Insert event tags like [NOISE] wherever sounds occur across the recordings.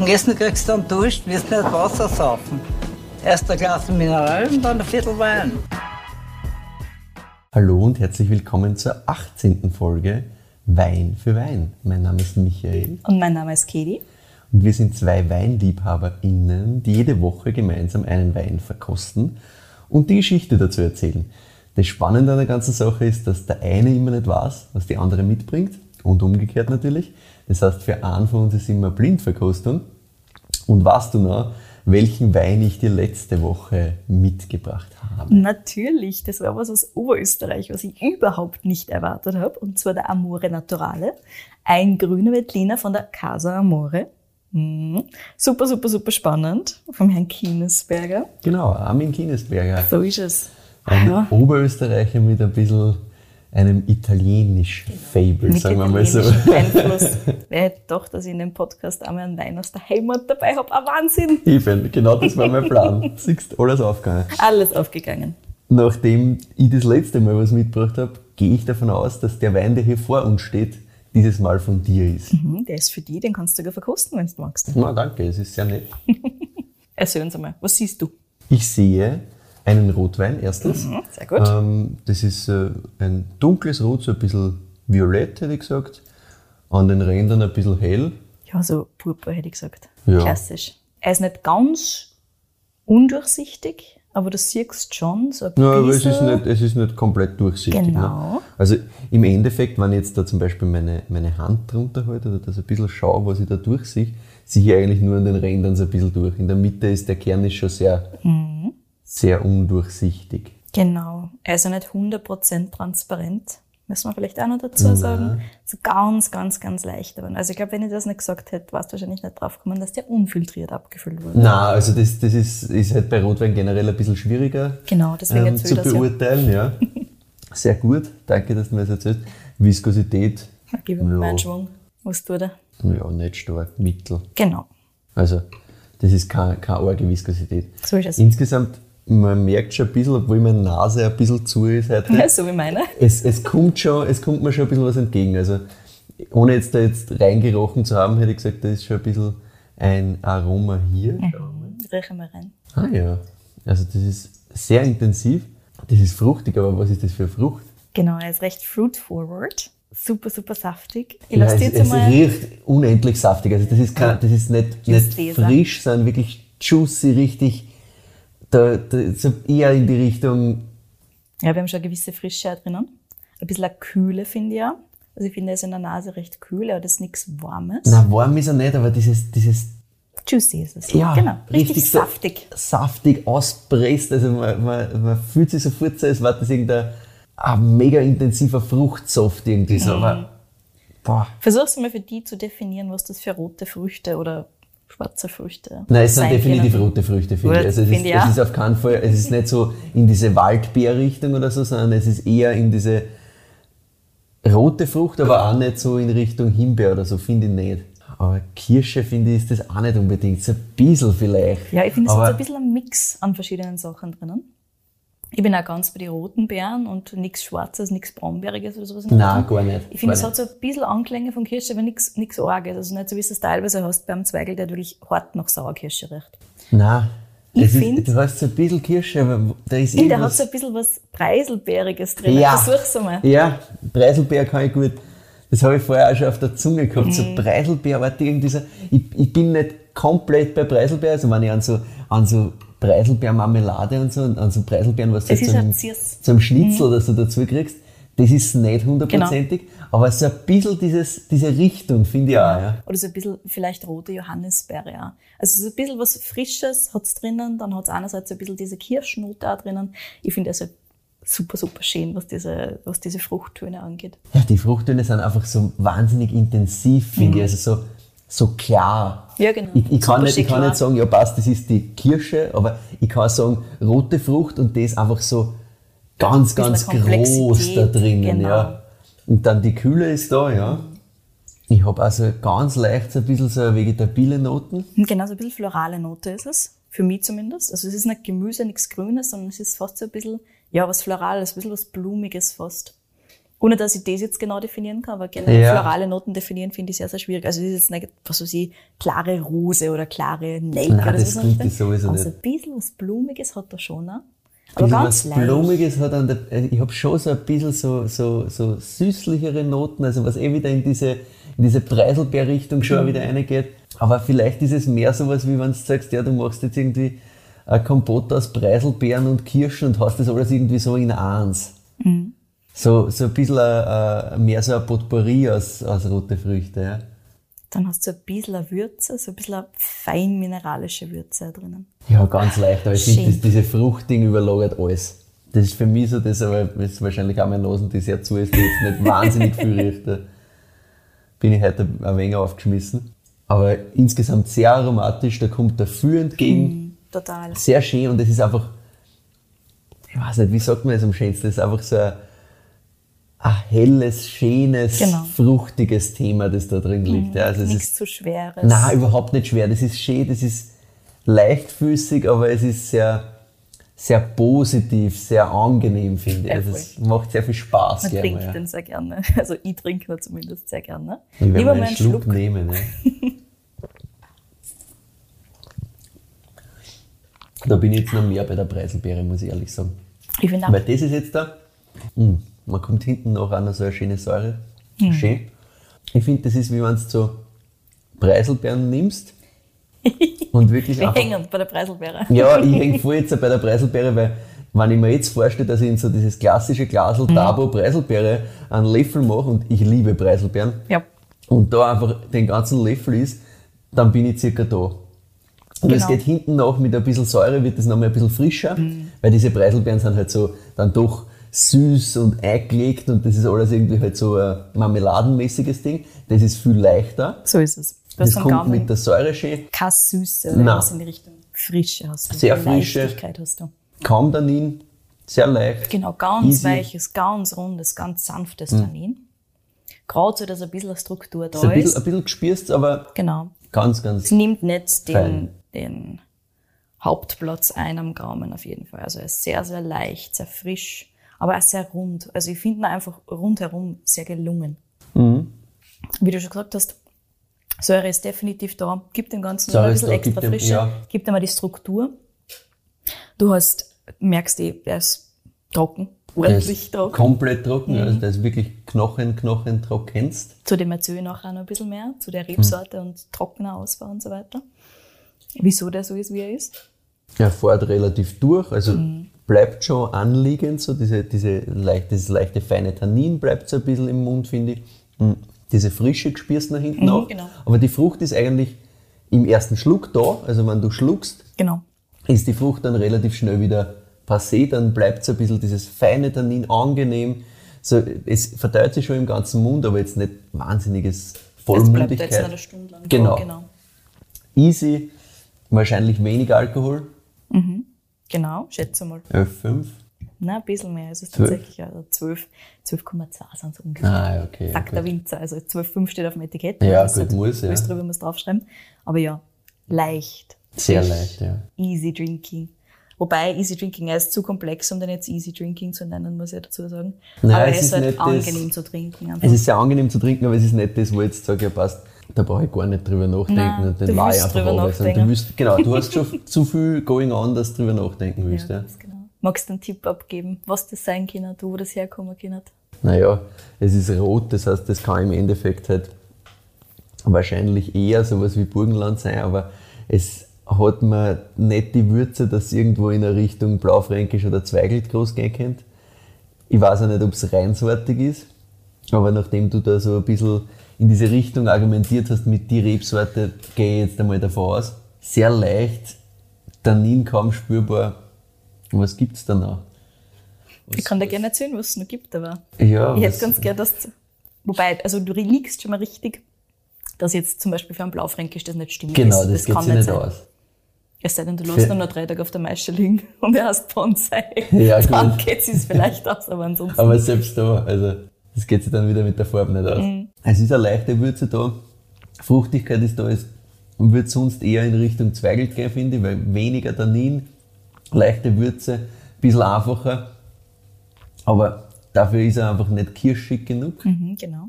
Nach dem Essen kriegst du dann Dusch, wirst nicht Wasser saufen. Erst ein Glas Mineral und dann ein Viertel Wein. Hallo und herzlich willkommen zur 18. Folge Wein für Wein. Mein Name ist Michael. Und mein Name ist Katie. Und wir sind zwei WeinliebhaberInnen, die jede Woche gemeinsam einen Wein verkosten und die Geschichte dazu erzählen. Das Spannende an der ganzen Sache ist, dass der eine immer nicht weiß, was die andere mitbringt und umgekehrt natürlich. Das heißt, für einen von uns ist immer Blindverkostung. Und weißt du noch, welchen Wein ich dir letzte Woche mitgebracht habe? Natürlich, das war was aus Oberösterreich, was ich überhaupt nicht erwartet habe, und zwar der Amore Naturale, ein grüner Veltliner von der Casa Amore. Mhm. Super, super, super spannend, vom Herrn Kienesberger. Genau, Armin Kienesberger. So ist es. Ein ja. Oberösterreicher mit ein bisschen einem italienisch Fable, sagen wir mal so. [LAUGHS] Einfluss. Wer hätte doch, dass ich in dem Podcast einmal einen Wein aus der Heimat dabei habe? Ein Wahnsinn! Eben, genau das war mein Plan. [LAUGHS] Siehst alles aufgegangen. Alles aufgegangen. Nachdem ich das letzte Mal was mitgebracht habe, gehe ich davon aus, dass der Wein, der hier vor uns steht, dieses Mal von dir ist. Mhm, der ist für dich, den kannst du sogar verkosten, wenn du magst. Na, danke, es ist sehr nett. [LAUGHS] Erzähl uns einmal, was siehst du? Ich sehe einen Rotwein erstens. Mhm, sehr gut. Ähm, das ist äh, ein dunkles Rot, so ein bisschen violett, hätte ich gesagt. An den Rändern ein bisschen hell. Ja, so purpur hätte ich gesagt. Ja. Klassisch. Er ist nicht ganz undurchsichtig, aber das siehst schon so ein Ja, aber es ist nicht, es ist nicht komplett durchsichtig. Genau. Ne? Also im Endeffekt, wenn ich jetzt da zum Beispiel meine, meine Hand drunter halte oder das ein bisschen schaue, was ich da durchsehe, sehe ich eigentlich nur an den Rändern so ein bisschen durch. In der Mitte ist der Kern ist schon sehr, Mhm. Sehr undurchsichtig. Genau. Ja nicht 100% transparent. Müssen wir vielleicht auch noch dazu sagen. So ganz, ganz, ganz leicht. Also ich glaube, wenn ich das nicht gesagt hätte, warst du wahrscheinlich nicht drauf gekommen, dass der unfiltriert abgefüllt wurde. Na, also das, das ist, ist halt bei Rotwein generell ein bisschen schwieriger Genau, deswegen ähm, zu ja. beurteilen. Ja. [LAUGHS] Sehr gut, danke, dass du mir das erzählst. Viskosität, Ja. einen Schwung. Was tut er? ja, nicht stark, mittel. Genau. Also, das ist keine, keine arge Viskosität. So ist es. Insgesamt, man merkt schon ein bisschen, obwohl meine Nase ein bisschen zu ist heute, Ja, so wie meine. es, es, kommt schon, es kommt mir schon ein bisschen was entgegen. Also, ohne jetzt da jetzt reingerochen zu haben, hätte ich gesagt, da ist schon ein bisschen ein Aroma hier. Riechen wir rein. Ah ja, also das ist sehr intensiv. Das ist fruchtig, aber was ist das für eine Frucht? Genau, er ist recht fruit forward. Super, super saftig. Ich Ja, lasse dir es, es riecht unendlich saftig. Also das ist, kein, das ist nicht, nicht frisch, sondern wirklich juicy, richtig, da, da, so eher in die Richtung, Ja, wir haben schon eine gewisse Frische drinnen. Ein bisschen eine Kühle, finde ich auch. Also ich finde, er ist in der Nase recht kühl, aber das ist nichts Warmes. na warm ist er nicht, aber dieses, dieses Juicy ist es. ja, genau. Richtig, so saftig. saftig auspresst. Also man, man, man fühlt sich sofort so, als wäre das irgendein ein mega intensiver Fruchtsaft irgendwie so. Mhm. Aber, boah. Versuch's mal für die zu definieren, was das für rote Früchte oder schwarze Früchte Nein, es sind definitiv können. rote Früchte, finde Gut, ich. Also es, ist, es ist auf keinen Fall, es ist nicht so in diese Waldbeerrichtung oder so, sondern es ist eher in diese rote Frucht, aber auch nicht so in Richtung Himbeer oder so, finde ich nicht. Aber Kirsche, finde ich, ist das auch nicht unbedingt. So ein bisschen vielleicht. Ja, ich finde, es so ein bisschen ein Mix an verschiedenen Sachen drinnen. Ich bin auch ganz bei den roten Beeren und nichts Schwarzes, nichts Braunbeeriges oder sowas. Nein, gar nicht. Ich finde, es hat so ein bisschen Anklänge von Kirsche, aber nichts nichts Arges. Also nicht so, wie es teilweise hast beim Zweigel, der wirklich hart nach Sauerkirsche riecht. Nein. Ich Es ist, find- du hast so ein bisschen Kirsche, aber da ist finde, der hat so ein bisschen was Preiselbeeriges drin. Ja. Versuch's einmal. Ja, Preiselbeer kann ich gut. Das habe ich vorher auch schon auf der Zunge gehabt. Mhm. So Preiselbeerartig irgendwie so. Ich, ich bin nicht komplett bei Preiselbeer, also wenn ich an so, an so Preiselbeermarmelade und so, und an so Preiselbeeren, was du Es zum, zum Schnitzel oder so dazu kriegst, das ist nicht hundertprozentig, Genau. aber so ein bisschen dieses, diese Richtung finde ich auch, ja. Oder so ein bisschen vielleicht rote Johannisbeere auch. Also so ein bisschen was Frisches hat's drinnen, dann hat's einerseits ein bisschen diese Kirschnote auch drinnen. Ich finde also super, super schön, was diese, was diese Fruchttöne angeht. Ja, die Fruchttöne sind einfach so wahnsinnig intensiv, finde ich, also so, so klar. Ja, genau. Ich, ich, kann nicht, ich kann nicht sagen, ja passt, das ist die Kirsche, aber ich kann sagen, rote Frucht und das einfach so ganz, ganz groß da drinnen, genau. ja. Und dann die Kühle ist da, ja. Ich habe also ganz leicht so ein bisschen so vegetabile Noten. Und Genau, so ein bisschen florale Note ist es. Für mich zumindest. Also es ist nicht Gemüse, nichts Grünes, sondern es ist fast so ein bisschen, ja, was Florales, ein bisschen was Blumiges fast. Ohne dass ich das jetzt genau definieren kann, aber generell Ja. florale Noten definieren finde ich sehr, sehr schwierig. Also es ist jetzt nicht, was weiß ich, klare Rose oder klare Nelke Nein, das so. trinke ich sowieso also nicht. ein bisschen was Blumiges hat er schon auch. Aber ganz was leicht. Blumiges hat an der, äh, ich habe schon so ein bisschen so, so, so süßlichere Noten, also was eh wieder in diese, in diese Preiselbeer-Richtung schon Mhm. wieder reingeht. Aber vielleicht ist es mehr sowas, wie wenn du sagst, ja, du machst jetzt irgendwie ein Kompott aus Preiselbeeren und Kirschen und hast das alles irgendwie so in eins. Mhm. So, so ein bisschen äh, mehr so ein Potpourri aus, aus rote Früchte. Ja. Dann hast du ein bisschen eine Würze, so ein bisschen eine fein mineralische Würze drinnen. Ja, ganz leicht, aber ich finde, diese Fruchtding überlagert alles. Das ist für mich so das, aber das ist wahrscheinlich auch meine Nase, die sehr zu ist, die jetzt nicht [LAUGHS] wahnsinnig viel riecht. Da bin ich heute ein wenig aufgeschmissen. Aber insgesamt sehr aromatisch, da kommt der viel entgegen. Mhm. Total. Sehr schön und es ist einfach, ich weiß nicht, wie sagt man das am schönsten, das ist einfach so ein, ein helles, schönes, Genau. fruchtiges Thema, das da drin liegt. Ja, also es ist Nichts zu Schweres. Nein, überhaupt nicht schwer. Das ist schön, das ist leichtfüßig, aber es ist sehr, sehr positiv, sehr angenehm, finde ich. Also es macht sehr viel Spaß. Man gerne, trinkt ja. den sehr gerne. [LAUGHS] Also ich trinke ihn zumindest sehr gerne. Ich werde Lieber mal einen einen Schluck, Schluck. nehmen. Ne? [LAUGHS] da bin ich jetzt noch mehr bei der Preiselbeere, muss ich ehrlich sagen. Ich finde auch, Weil das ist jetzt da, mh, man kommt hinten noch an so eine schöne Säure. Mhm. Schön. Ich finde, das ist wie wenn du so Preiselbeeren nimmst [LAUGHS] und wirklich wir einfach hängen bei der Preiselbeere. Ja, ich [LAUGHS] hänge voll jetzt bei der Preiselbeere, weil wenn ich mir jetzt vorstelle, dass ich in so dieses klassische Glasel Mhm. Dabo Preiselbeere einen Löffel mache und ich liebe Preiselbeeren Ja. und da einfach den ganzen Löffel ist, dann bin ich circa da. Und es Genau. geht hinten noch mit ein bisschen Säure, wird das nochmal ein bisschen frischer, Mhm. weil diese Preiselbeeren sind halt so dann doch süß und eingelegt und das ist alles irgendwie halt so ein marmeladenmäßiges Ding. Das ist viel leichter. So ist es. Du Das kommt mit der Säure schön. keine Süße oder was in die Richtung. Frische hast du. Sehr frische. Leichtigkeit hast du. Kaum Tannin, sehr leicht. Genau, ganz Easy. weiches, ganz rundes, ganz sanftes Tannin. Gerade so, dass ein bisschen Struktur da Ist ein bisschen, ein bisschen gespürst, aber Genau. ganz, ganz. Es nimmt nicht den, den Hauptplatz ein am Gaumen auf jeden Fall. Also er ist sehr, sehr leicht, sehr frisch, aber auch sehr rund. Also ich finde ihn einfach rundherum sehr gelungen. Mhm. Wie du schon gesagt hast, Säure ist definitiv da, gibt dem Ganzen Säure ein bisschen da, extra gibt dem- Frische, ja. gibt ihm auch die Struktur. Du hast, merkst eh, der ist trocken, ordentlich trocken. komplett trocken, also der ist wirklich Knochen, Knochen trockenst. Zu dem erzähle ich nachher noch ein bisschen mehr, zu der Rebsorte und trockener Ausbau und so weiter. Wieso der so ist, wie er ist. Er fährt relativ durch, also Mhm. Bleibt schon anliegend, so diese, diese leicht, dieses leichte feine Tannin bleibt so ein bisschen im Mund, finde ich. Mhm. Diese Frische spürst du nach hinten Mhm, auch. genau. Aber die Frucht ist eigentlich im ersten Schluck da, also wenn du schluckst, Genau. ist die Frucht dann relativ schnell wieder passé, dann bleibt so ein bisschen dieses feine Tannin angenehm. So, es verteilt sich schon im ganzen Mund, aber jetzt nicht wahnsinniges Jetzt bleibt Vollmundigkeit. er jetzt noch eine Stunde lang. Genau. genau. Easy, wahrscheinlich wenig Alkohol, Genau, schätze mal. 11,5. Na, ein bisschen mehr. Es ist Zwölf? tatsächlich also 12, 12,2 sind es ungefähr. Ah, okay. Sagt gut. der Winzer. Also 12,5 steht auf dem Etikett. Ja, gut, hat muss, ja. Drüber muss draufschreiben. Aber ja, leicht. Sehr leicht, ja. Easy Drinking. Wobei Easy Drinking, er ist zu komplex, um den jetzt Easy Drinking zu nennen, muss ich dazu sagen. Nein, aber er es ist halt nicht das- angenehm zu trinken. Einfach. Es ist sehr angenehm zu trinken, aber es ist nicht das, wo ich jetzt sage, ja passt, da brauche ich gar nicht drüber nachdenken Nein, und du den war ich einfach. Und Du willst, genau, du hast schon [LAUGHS] zu viel going on, dass du drüber nachdenken willst. ja, Ja. genau. Magst du einen Tipp abgeben, was das sein kann, wo das herkommen kann? Naja, es ist rot, das heißt, das kann im Endeffekt halt wahrscheinlich eher sowas wie Burgenland sein, aber es hat man nicht die Würze, dass es irgendwo in eine Richtung Blaufränkisch oder Zweigelt groß gehen könnte. Ich weiß auch nicht, ob es reinsortig ist, aber nachdem du da so ein bisschen in diese Richtung argumentiert hast mit die Rebsorte, gehe ich jetzt einmal davon aus. Sehr leicht, Tannin kaum spürbar. Was gibt's da noch? Ich kann dir gerne erzählen, was es noch gibt, aber Ja, ich hätte was- ganz gern, dass, wobei, also du liegst schon mal richtig, dass jetzt zum Beispiel für einen Blaufränkisch das nicht stimmt. Genau, das, geht kann sich nicht sein. aus. Es sei denn, du lässt ihn noch drei Tage auf der Maische liegen [LAUGHS] und er heißt Bonsai. Ja, dann gut. geht es vielleicht aus, aber ansonsten. Aber selbst da, also das geht sich dann wieder mit der Farbe nicht aus. Mhm. Es ist eine leichte Würze da, Fruchtigkeit ist da, es würde sonst eher in Richtung Zweigelt gehen, finde ich, weil weniger Tannin, leichte Würze, ein bisschen einfacher. Aber dafür ist er einfach nicht kirschig genug. Mhm, genau.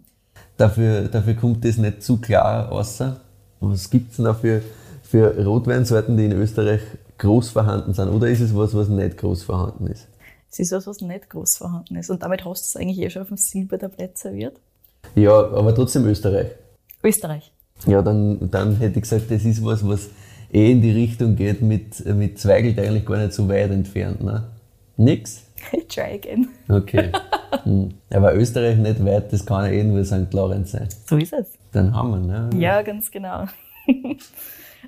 Dafür, dafür kommt das nicht zu klar raus. Was gibt es denn da für, für Rotweinsorten, die in Österreich groß vorhanden sind? Oder ist es was, was nicht groß vorhanden ist? Es ist was, was nicht groß vorhanden ist. Und damit hast du es eigentlich eh schon auf dem Silbertablett serviert. Ja, aber trotzdem Österreich. Österreich. Ja, dann, dann hätte ich gesagt, das ist was, was eh in die Richtung geht, mit, mit Zweigelt eigentlich gar nicht so weit entfernt. Ne? Nix? [LAUGHS] Try again. Okay. Hm. Aber Österreich nicht weit, das kann ja eh nur St. Lorenz sein. So ist es. Dann haben wir, ne? Ja, ganz genau. [LAUGHS]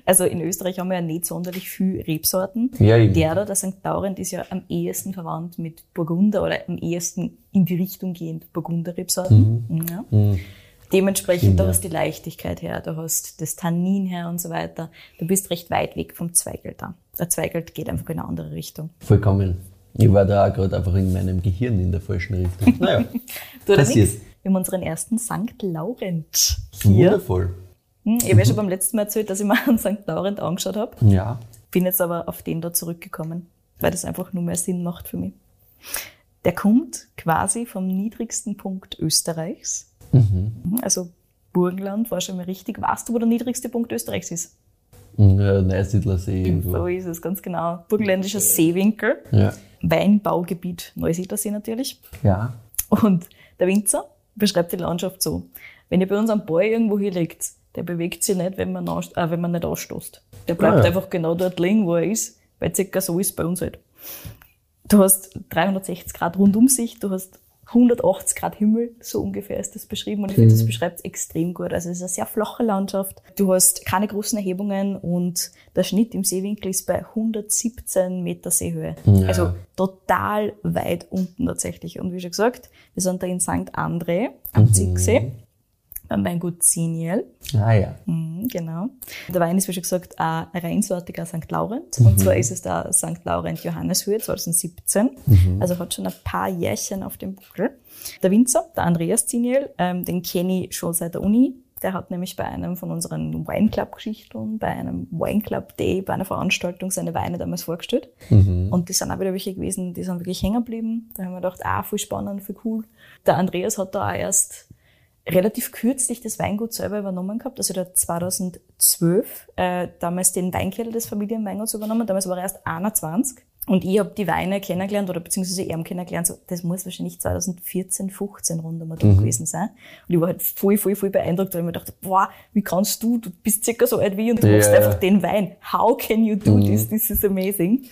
Also in Österreich haben wir ja nicht sonderlich viel Rebsorten. Ja, eben. Der da, der St. Laurent, ist ja am ehesten verwandt mit Burgunder oder am ehesten in die Richtung gehend Burgunder-Rebsorten. Ja. Hm. Dementsprechend, da Ja. hast du die Leichtigkeit her, du hast das Tannin her und so weiter. Du bist recht weit weg vom Zweigelt da. Der Zweigelt geht einfach in eine andere Richtung. Vollkommen. Ich war da auch gerade einfach in meinem Gehirn in der falschen Richtung. Naja, [LAUGHS] Du Passiert. Wir haben unseren ersten St. Laurent hier. wundervoll. Hm, Ich habe ja schon beim letzten Mal erzählt, dass ich mir [LAUGHS] einen St. Laurent angeschaut habe. Ja. Bin jetzt aber auf den da zurückgekommen, weil das einfach nur mehr Sinn macht für mich. Der kommt quasi vom niedrigsten Punkt Österreichs. Mhm, Also Burgenland war schon mal richtig. Weißt du, wo der niedrigste Punkt Österreichs ist? Ja, Neusiedler See irgendwo. So ist es, ganz genau. Burgenländischer Seewinkel. Ja. Weinbaugebiet Neusiedlersee natürlich. Ja. Und der Winzer beschreibt die Landschaft so. Wenn ihr bei uns am Ball irgendwo hier liegt, der bewegt sich nicht, wenn man, aus- äh, wenn man nicht ausstoßt. Der bleibt Ah, ja. einfach genau dort liegen, wo er ist, weil circa so ist bei uns halt. Du hast 360 Grad Rundumsicht, du hast 180 Grad Himmel, so ungefähr ist das beschrieben und ich finde, das beschreibt es extrem gut. Also es ist eine sehr flache Landschaft. Du hast keine großen Erhebungen und der Schnitt im Seewinkel ist bei 117 Meter Seehöhe. Ja. Also total weit unten tatsächlich. Und wie schon gesagt, wir sind da in St. André am Ziegsee beim Weingut Ziniel. Ah ja. Mhm, genau. Der Wein ist, wie schon gesagt, ein reinsortiger St. Laurent. Und zwar ist es der St. Laurent Johanneshöhe 2017. Also hat schon ein paar Jährchen auf dem Buckel. Der Winzer, der Andreas Ziniel, ähm, den kenne ich schon seit der Uni. Der hat nämlich bei einem von unseren Wineclub-Geschichten, bei einem Wineclub Day, bei einer Veranstaltung seine Weine damals vorgestellt. Und die sind auch wieder welche gewesen, die sind wirklich hängen geblieben. Da haben wir gedacht, ah, voll spannend, voll cool. Der Andreas hat da auch erst relativ kürzlich das Weingut selber übernommen gehabt, also der hat 2012 äh, damals den Weinkeller des Familienweinguts übernommen, damals war er erst 21 und ich habe die Weine kennengelernt oder beziehungsweise er kennengelernt, so, das muss wahrscheinlich 2014, 15 rund einmal durch gewesen sein und ich war halt voll, voll, voll beeindruckt, weil ich mir dachte, boah, wie kannst du, du bist circa so alt wie ich und du Ja, machst einfach den Wein, how can you do this, this is amazing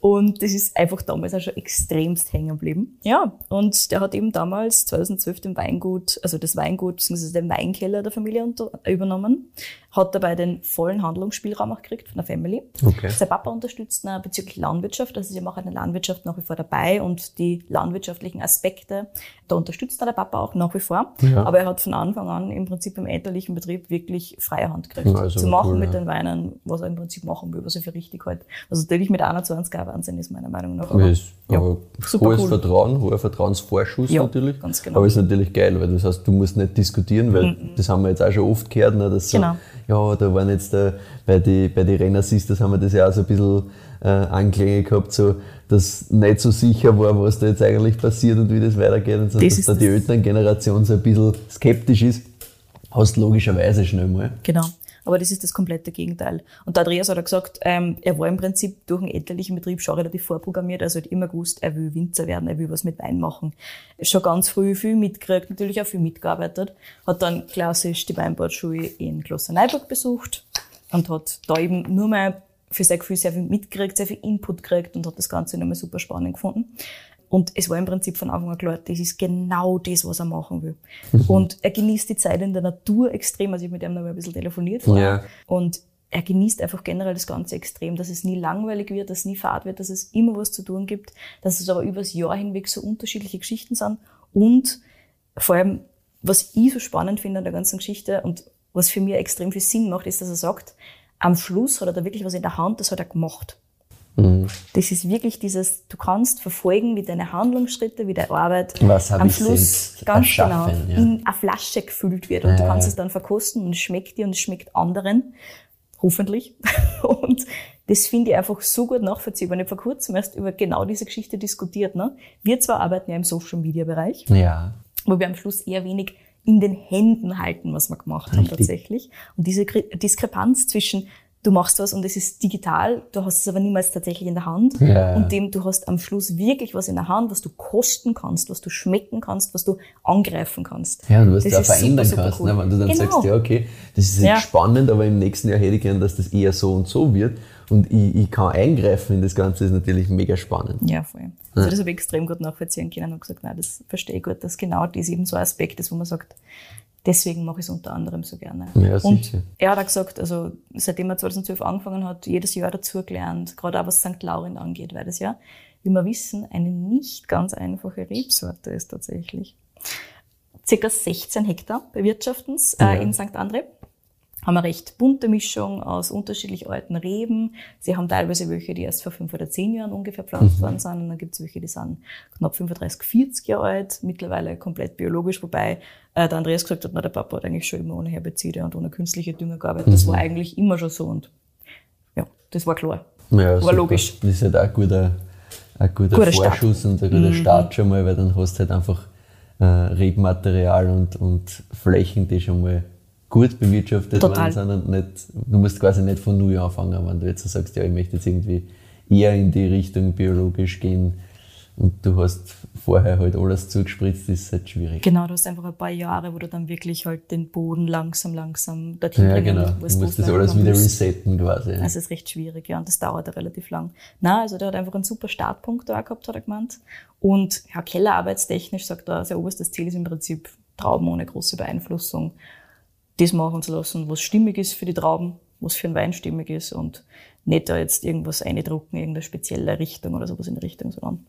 und das ist einfach damals auch schon extremst hängen geblieben. Ja, und der hat eben damals 2012 den Weingut, also das Weingut bzw. den Weinkeller der Familie unter, übernommen, hat dabei den vollen Handlungsspielraum auch gekriegt von der Family. Okay. Sein Papa unterstützt ihn bezüglich Landwirtschaft, also sie machen eine Landwirtschaft nach wie vor dabei und die landwirtschaftlichen Aspekte, da unterstützt er der Papa auch nach wie vor. Ja. Aber er hat von Anfang an im Prinzip im elterlichen Betrieb wirklich freie Hand gekriegt, also zu machen cool, mit ja. den Weinen, was er im Prinzip machen will, was er für richtig hält. Was natürlich mit 21 auch Wahnsinn ist, meiner Meinung nach. Aber ist, ja, aber hohes cool. Vertrauen, hoher Vertrauensvorschuss Ja, natürlich. ganz genau. Aber ist natürlich geil, weil das heißt, du musst nicht diskutieren, weil das haben wir jetzt auch schon oft gehört, ne, dass so, Genau. ja, da waren jetzt äh, bei die, bei die Rennersys, das haben wir das ja auch so ein bisschen äh, Anklänge gehabt, so, dass nicht so sicher war, was da jetzt eigentlich passiert und wie das weitergeht und so, Das dass da die das- Elterngeneration so ein bisschen skeptisch ist. Hast logischerweise schnell mal. Genau. Aber das ist das komplette Gegenteil. Und der Andreas hat auch gesagt, ähm, er war im Prinzip durch einen elterlichen Betrieb schon relativ vorprogrammiert. Also hat immer gewusst, er will Winzer werden, er will was mit Wein machen. Schon ganz früh viel mitgekriegt, natürlich auch viel mitgearbeitet. Hat dann klassisch die Weinbauschule in Klosterneuburg besucht und hat da eben nur mal für sein Gefühl sehr viel mitgekriegt, sehr viel Input gekriegt und hat das Ganze nochmal super spannend gefunden. Und es war im Prinzip von Anfang an klar, das ist genau das, was er machen will. Und er genießt die Zeit in der Natur extrem. Also ich habe mit ihm noch mal ein bisschen telefoniert vorher. Ja. Und er genießt einfach generell das Ganze extrem, dass es nie langweilig wird, dass es nie fad wird, dass es immer was zu tun gibt, dass es aber übers Jahr hinweg so unterschiedliche Geschichten sind. Und vor allem, was ich so spannend finde an der ganzen Geschichte und was für mich extrem viel Sinn macht, ist, dass er sagt, am Schluss hat er da wirklich was in der Hand, das hat er gemacht. Mhm. Das ist wirklich dieses, du kannst verfolgen, wie deine Handlungsschritte, wie deine Arbeit am Schluss ganz genau ja. in eine Flasche gefüllt wird. Und du Ja, kannst ja. es dann verkosten und es schmeckt dir und es schmeckt anderen. Hoffentlich. [LAUGHS] Und das finde ich einfach so gut nachvollziehbar. Ich habe vor kurzem erst über genau diese Geschichte diskutiert. Ne? Wir zwar arbeiten ja im Social-Media-Bereich, Ja. wo wir am Schluss eher wenig in den Händen halten, was wir gemacht haben Richtig. tatsächlich. Und diese Diskrepanz zwischen du machst was und es ist digital, du hast es aber niemals tatsächlich in der Hand Ja. und dem du hast am Schluss wirklich was in der Hand, was du kosten kannst, was du schmecken kannst, was du angreifen kannst. Ja, und was Das du auch ist super, verändern super kannst, cool. ne? wenn du dann Genau. sagst, ja, okay, das ist jetzt Ja. spannend, aber im nächsten Jahr hätte ich gern, dass das eher so und so wird und ich, ich kann eingreifen in das Ganze, ist natürlich mega spannend. Ja, voll. Also das habe ich extrem gut nachvollziehen können und gesagt, nein, das verstehe ich gut, dass genau das eben so ein Aspekt ist, wo man sagt, deswegen mache ich es unter anderem so gerne. Ja, und sicher. er hat auch gesagt, also seitdem er 2012 angefangen hat, jedes Jahr dazugelernt, gerade auch was St. Laurin angeht, weil das ja, wie wir wissen, eine nicht ganz einfache Rebsorte ist tatsächlich. Circa 16 Hektar bewirtschaften äh, Ja. in St. André haben eine recht bunte Mischung aus unterschiedlich alten Reben. Sie haben teilweise welche, die erst vor fünf oder zehn Jahren ungefähr pflanzt worden sind. Und dann gibt es welche, die sind knapp 35, 40 Jahre alt, mittlerweile komplett biologisch, wobei äh, der Andreas gesagt hat, na, der Papa hat eigentlich schon immer ohne Herbizide und ohne künstliche Dünger gearbeitet. Das war eigentlich immer schon so und ja, das war klar. Ja, War super. logisch. Das ist halt auch ein guter, ein guter, Guter Start. Mhm. Vorschuss und ein guter Start schon mal, weil dann hast du halt einfach äh, Rebmaterial und, und Flächen, die schon mal gut bewirtschaftet Total. worden sind und nicht, du musst quasi nicht von null anfangen, wenn du jetzt so sagst, ja, ich möchte jetzt irgendwie eher in die Richtung biologisch gehen und du hast vorher halt alles zugespritzt, ist halt schwierig. Genau, du hast einfach ein paar Jahre, wo du dann wirklich halt den Boden langsam, langsam dorthin Ja, bringen genau. Du musst das alles wieder resetten quasi. Also es ist recht schwierig, ja, und das dauert ja relativ lang. Na, also der hat einfach einen super Startpunkt da gehabt, hat er gemeint. Und ja, kellerarbeitstechnisch sagt er, sein oberstes Ziel ist im Prinzip Trauben ohne große Beeinflussung. Das machen zu lassen, was stimmig ist für die Trauben, was für einen Wein stimmig ist und nicht da jetzt irgendwas eindrucken, irgendeine spezielle Richtung oder sowas in die Richtung, sondern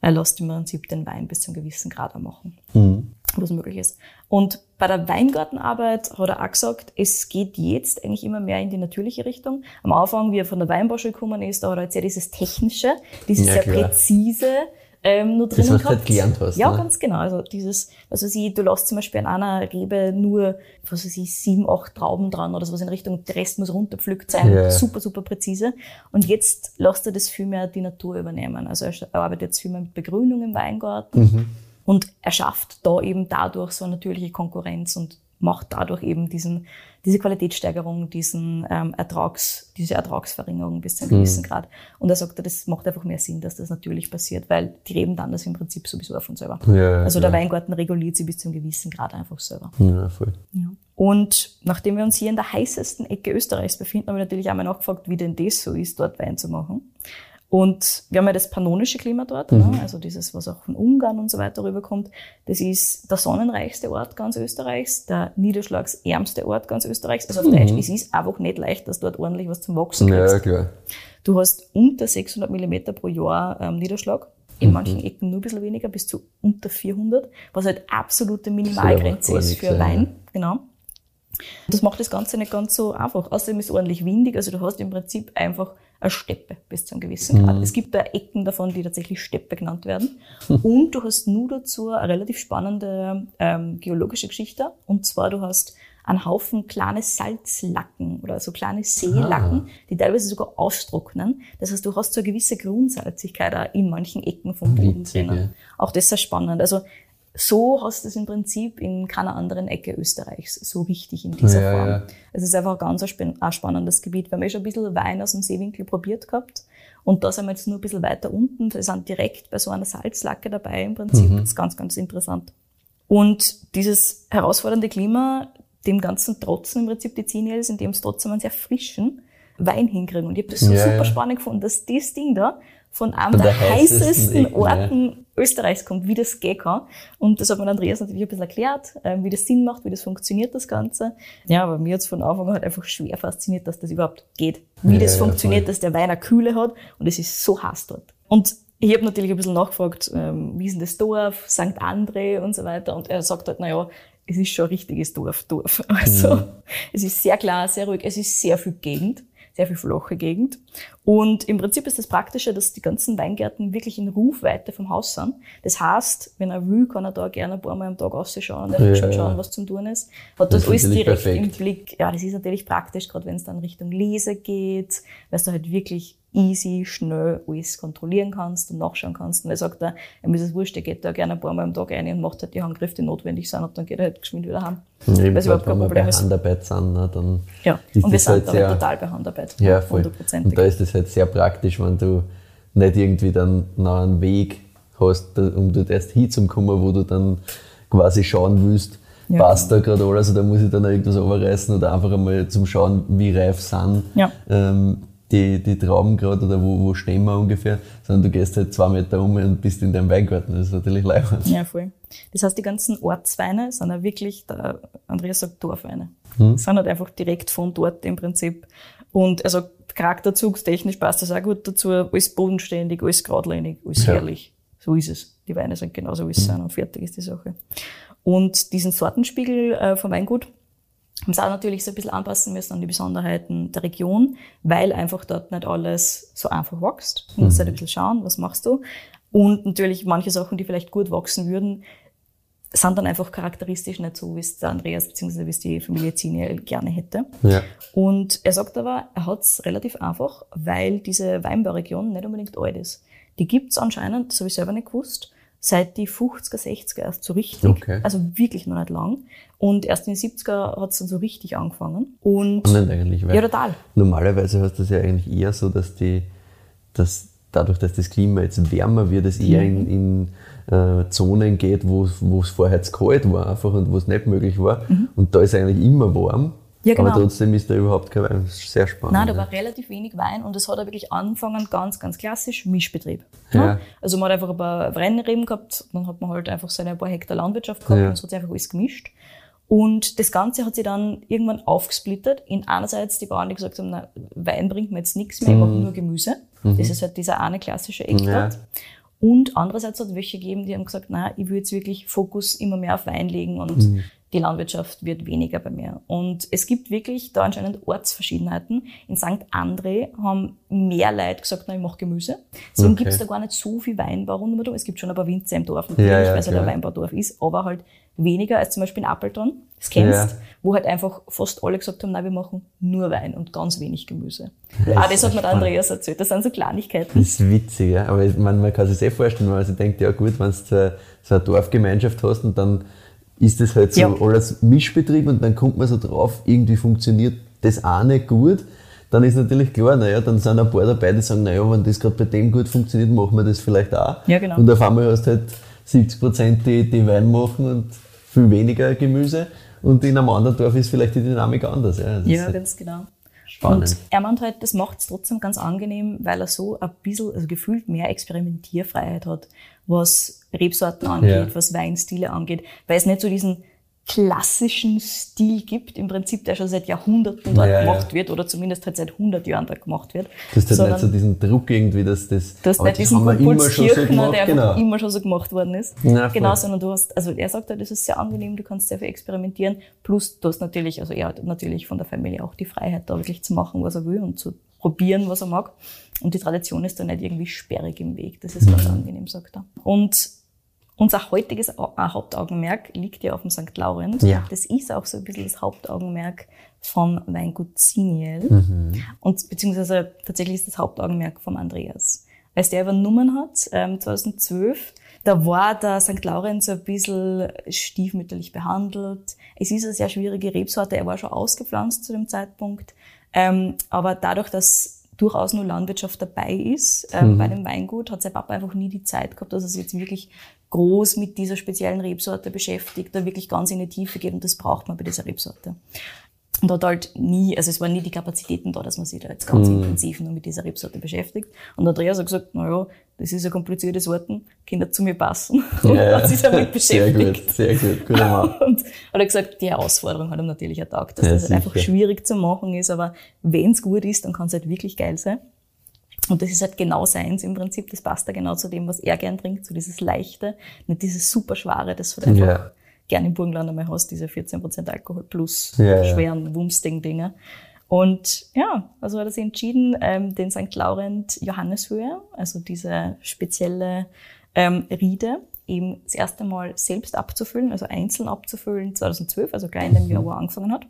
er lässt im Prinzip den Wein bis zu einem gewissen Grad auch machen Mhm. was möglich ist. Und bei der Weingartenarbeit hat er auch gesagt, es geht jetzt eigentlich immer mehr in die natürliche Richtung. Am Anfang, wie er von der Weinbauschule gekommen ist, da hat er jetzt ja dieses Technische, dieses Ja, sehr klar. präzise ähm, nur Das, drinnen was du halt gelernt hast, Ja, ne? ganz genau. Also dieses, also sie, du lässt zum Beispiel an einer Rebe nur, was weiß ich, sieben, acht Trauben dran oder sowas in Richtung, der Rest muss runterpflückt sein. Ja. Super, super präzise. Und jetzt lässt er das viel mehr die Natur übernehmen. Also er arbeitet jetzt viel mehr mit Begrünung im Weingarten. Mhm. Und er schafft da eben dadurch so eine natürliche Konkurrenz und macht dadurch eben diesen, diese Qualitätssteigerung, diesen ähm, Ertrags, diese Ertragsverringerung bis zu einem gewissen Grad. Und er sagt, das macht einfach mehr Sinn, dass das natürlich passiert, weil die Reben dann das im Prinzip sowieso auf von selber. Ja, also der. Weingarten reguliert sie bis zu einem gewissen Grad einfach selber. Ja, voll. Ja. Und nachdem wir uns hier in der heißesten Ecke Österreichs befinden, habe ich natürlich einmal nachgefragt, wie denn das so ist, dort Wein zu machen. Und wir haben ja das pannonische Klima dort, ne? also dieses, was auch von Ungarn und so weiter rüberkommt. Das ist der sonnenreichste Ort ganz Österreichs, der niederschlagsärmste Ort ganz Österreichs. Also auf Deutsch, es ist einfach nicht leicht, dass dort ordentlich was zum Wachsen kriegst. Ja, klar. Du hast unter 600 Millimeter pro Jahr ähm, Niederschlag. In manchen Ecken nur ein bisschen weniger, bis zu unter 400, was halt absolute Minimalgrenze ist für sein, Wein. Genau. Das macht das Ganze nicht ganz so einfach. Außerdem ist es ordentlich windig, also du hast im Prinzip einfach eine Steppe bis zu einem gewissen Grad. Es gibt da Ecken davon, die tatsächlich Steppe genannt werden. Und du hast nur dazu eine relativ spannende ähm, geologische Geschichte. Und zwar, du hast einen Haufen kleine Salzlacken oder so kleine Seelacken, die teilweise sogar austrocknen. Das heißt, du hast so eine gewisse Grundsalzigkeit auch in manchen Ecken vom Boden drinnen. Auch das ist sehr spannend. Also so hast du es im Prinzip in keiner anderen Ecke Österreichs so richtig in dieser Ja, Form. ja. Es ist einfach ein ganz ein span- ein spannendes Gebiet. Wir haben eh schon ein bisschen Wein aus dem Seewinkel probiert gehabt. Und da sind wir jetzt nur ein bisschen weiter unten. Wir sind direkt bei so einer Salzlacke dabei im Prinzip. Das ist ganz, ganz interessant. Und dieses herausfordernde Klima, dem Ganzen trotzen im Prinzip die Zinniels, indem es trotzdem einen sehr frischen Wein hinkriegen. Und ich habe das so Ja, super spannend gefunden, dass das Ding da von einem der, der heißesten heißesten Ecken, Orten Österreichs kommt, wie das gehen kann. Und das hat mir Andreas natürlich ein bisschen erklärt, ähm, wie das Sinn macht, wie das funktioniert, das Ganze. Ja, aber mir hat's von Anfang an halt einfach schwer fasziniert, dass das überhaupt geht. Wie Ja, das ja, funktioniert, dass der Wein eine Kühle hat und es ist so heiß dort. Und ich habe natürlich ein bisschen nachgefragt, ähm, wie ist denn das Dorf, St. André und so weiter. Und er sagt halt, na ja, es ist schon ein richtiges Dorf, Dorf. [LAUGHS] Also, es ist sehr klar, sehr ruhig, es ist sehr viel Gegend. Sehr viel flache Gegend. Und im Prinzip ist das Praktische, dass die ganzen Weingärten wirklich in Rufweite vom Haus sind. Das heißt, wenn er will, kann er da gerne ein paar Mal am Tag rausschauen, er Ja, schon schauen, was zum tun ist. Hat das, Das ist alles natürlich direkt perfekt. im Blick. Ja, das ist natürlich praktisch, gerade wenn es dann Richtung Lese geht, weil du halt wirklich easy, schnell alles kontrollieren kannst und nachschauen kannst. Und er sagt da, ihm ist es wurscht, er geht da gerne ein paar Mal am Tag rein und macht halt die Handgriffe, die notwendig sind, und dann geht er halt geschwind wieder heim. Eben Weil gerade, überhaupt wenn wir bei ist. Handarbeit sind, ne, dann Ja, ist und wir das sind halt da sehr, total bei Handarbeit. Ja, voll. Und da ist es halt sehr praktisch, wenn du nicht irgendwie dann noch einen Weg hast, da- um dort erst hinzukommen, wo du dann quasi schauen willst, Ja, passt da gerade alles oder muss ich dann irgendwas überreißen oder einfach einmal zum Schauen, wie reif sind Ja. ähm, die, die Trauben gerade oder wo, wo stehen wir ungefähr, sondern du gehst halt zwei Meter um und bist in deinem Weingarten. Das ist natürlich leibend. Ja, voll. Das heißt, die ganzen Ortsweine sind ja wirklich, der Andreas sagt Dorfweine. Sind halt einfach direkt von dort im Prinzip. Und also charakterzugstechnisch passt das auch gut dazu. Alles bodenständig, alles geradlinig, alles Ja. herrlich. So ist es. Die Weine sind genauso, wie sie sind und fertig ist die Sache. Und diesen Sortenspiegel äh, vom Weingut haben sie auch natürlich so ein bisschen anpassen müssen an die Besonderheiten der Region, weil einfach dort nicht alles so einfach wächst. Du musst halt ein bisschen schauen, was machst du. Und natürlich manche Sachen, die vielleicht gut wachsen würden, sind dann einfach charakteristisch nicht so, wie es der Andreas bzw. wie es die Familie Ziniel gerne hätte. Ja. Und er sagt aber, er hat es relativ einfach, weil diese Weinbauregion nicht unbedingt alt ist. Die gibt's anscheinend, das habe ich selber nicht gewusst, seit die 50er, 60er erst so richtig. Okay. Also wirklich noch nicht lang. Und erst in den 70er hat's dann so richtig angefangen. Und Spannend eigentlich, weil ja, total. normalerweise hast du es ja eigentlich eher so, dass die, dass dadurch, dass das Klima jetzt wärmer wird, es eher in, in äh, Zonen geht, wo es- es vorher zu kalt war einfach und wo es nicht möglich war. Und da ist eigentlich immer warm. Mhm. Ja, genau. Aber trotzdem ist da überhaupt kein Wein. Das sehr spannend. Nein, da ja. war relativ wenig Wein und es hat er wirklich angefangen, ganz, ganz klassisch, Mischbetrieb. Ja. Also man hat einfach ein paar Brennreben gehabt, dann hat man halt einfach seine paar Hektar Landwirtschaft gehabt Ja. und es hat sich einfach alles gemischt. Und das Ganze hat sich dann irgendwann aufgesplittert in einerseits die Bauern, die gesagt haben, na, Wein bringt mir jetzt nichts mehr, ich mache nur Gemüse. Das ist halt dieser eine klassische Eck Mhm. Ja. Und andererseits hat es welche gegeben, die haben gesagt, na, ich will jetzt wirklich Fokus immer mehr auf Wein legen und Mhm. die Landwirtschaft wird weniger bei mir. Und es gibt wirklich da anscheinend Ortsverschiedenheiten. In St. André haben mehr Leute gesagt, na, ich mache Gemüse. Deswegen Okay. gibt es da gar nicht so viel Weinbau rundum. Es gibt schon ein paar Winzer im Dorf, natürlich, Ja, ja, weil es halt ein. Weinbaudorf ist, aber halt weniger als zum Beispiel in Appelton, das kennst, Ja. wo halt einfach fast alle gesagt haben, nein, wir machen nur Wein und ganz wenig Gemüse. Ja, ah, ist das hat mir der. Andreas erzählt. Das sind so Kleinigkeiten. Das ist witzig, ja. aber meine, man kann sich sehr vorstellen, wenn man sich denkt, ja gut, wenn du so eine Dorfgemeinschaft hast und dann ist das halt so Ja. alles Mischbetrieb und dann kommt man so drauf, irgendwie funktioniert das auch nicht gut, dann ist natürlich klar, naja, dann sind ein paar dabei, die sagen, naja, wenn das gerade bei dem gut funktioniert, machen wir das vielleicht auch. Ja, genau. Und auf einmal hast du halt 70 Prozent, die, die Wein machen und viel weniger Gemüse und in einem anderen Dorf ist vielleicht die Dynamik anders. Ja, Ja, ist ganz genau. spannend. Und er meint halt, das macht es trotzdem ganz angenehm, weil er so ein bisschen, also gefühlt mehr Experimentierfreiheit hat, was Rebsorten angeht, Ja. was Weinstile angeht, weil es nicht so diesen klassischen Stil gibt, im Prinzip, der schon seit Jahrhunderten dort Ja, ja. gemacht wird oder zumindest halt seit 100 Jahren dort gemacht wird. Du hast halt nicht so diesen Druck irgendwie, dass das. Du hast aber nicht das diesen haben immer schon so [LAUGHS] gemacht, der genau. immer schon so gemacht worden ist. Ja, voll. genau, sondern du hast, also er sagt halt, das ist sehr angenehm, du kannst sehr viel experimentieren. Plus du hast natürlich, also er hat natürlich von der Familie auch die Freiheit, da wirklich zu machen, was er will und zu probieren, was er mag. Und die Tradition ist da nicht irgendwie sperrig im Weg. Das ist ganz Mhm. angenehm, sagt er. Und unser heutiges äh, Hauptaugenmerk liegt ja auf dem St. Laurent. Ja. Das ist auch so ein bisschen das Hauptaugenmerk vom Weingut Siniel. Mhm. Und beziehungsweise tatsächlich ist das Hauptaugenmerk vom Andreas. Als der übernommen hat, ähm, 2012, da war der St. Laurent so ein bisschen stiefmütterlich behandelt. Es ist eine sehr schwierige Rebsorte. Er war schon ausgepflanzt zu dem Zeitpunkt. Ähm, aber dadurch, dass durchaus nur Landwirtschaft dabei ist ähm, bei dem Weingut, hat sein Papa einfach nie die Zeit gehabt, dass er sich jetzt wirklich groß mit dieser speziellen Rebsorte beschäftigt, da wirklich ganz in die Tiefe geht und das braucht man bei dieser Rebsorte. Und hat halt nie, also es waren nie die Kapazitäten da, dass man sich da jetzt ganz intensiv nur mit dieser Rebsorte beschäftigt. Und Andreas hat gesagt, na ja, das ist ein kompliziertes Sorten, Kinder zu mir passen. [LAUGHS] Und Ja, hat sich damit [LAUGHS] Sehr beschäftigt. gut, sehr gut. Guter [LAUGHS] Mann. Und hat er gesagt, die Herausforderung hat ihm natürlich ertaugt, dass Ja, das halt einfach schwierig zu machen ist, aber wenn es gut ist, dann kann es halt wirklich geil sein. Und das ist halt genau seins im Prinzip, das passt da genau zu dem, was er gern trinkt, so dieses Leichte, nicht dieses super Schwere, das halt einfach Ja. Gern im Burgenland einmal hast, diese 14% Alkohol plus Ja, ja. schweren Wumsting-Dinger. Und ja, also hat er sich entschieden, ähm, den St. Laurent Johanneshöhe, also diese spezielle ähm, Riede, eben das erste Mal selbst abzufüllen, also einzeln abzufüllen, 2012, also gleich in dem Jahr, wo er angefangen hat.